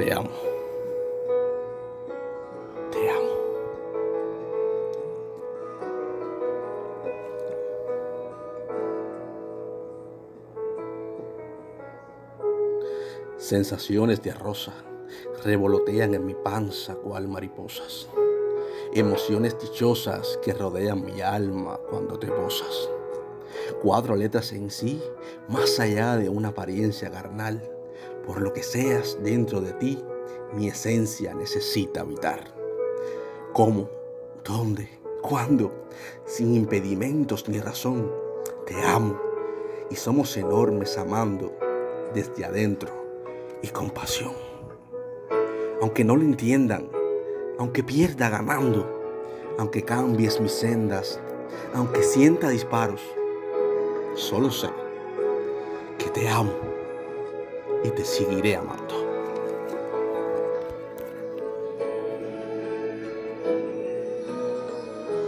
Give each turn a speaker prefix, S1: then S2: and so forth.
S1: Te amo. Te amo. Sensaciones de rosa revolotean en mi panza cual mariposas. Emociones dichosas que rodean mi alma cuando te posas. Cuatro letras en sí, más allá de una apariencia carnal. Por lo que seas dentro de ti, mi esencia necesita habitar. ¿Cómo? ¿Dónde? ¿Cuándo? Sin impedimentos ni razón. Te amo y somos enormes amando desde adentro y con pasión. Aunque no lo entiendan, aunque pierda ganando, aunque cambies mis sendas, aunque sienta disparos, solo sé que te amo y te seguiré amando.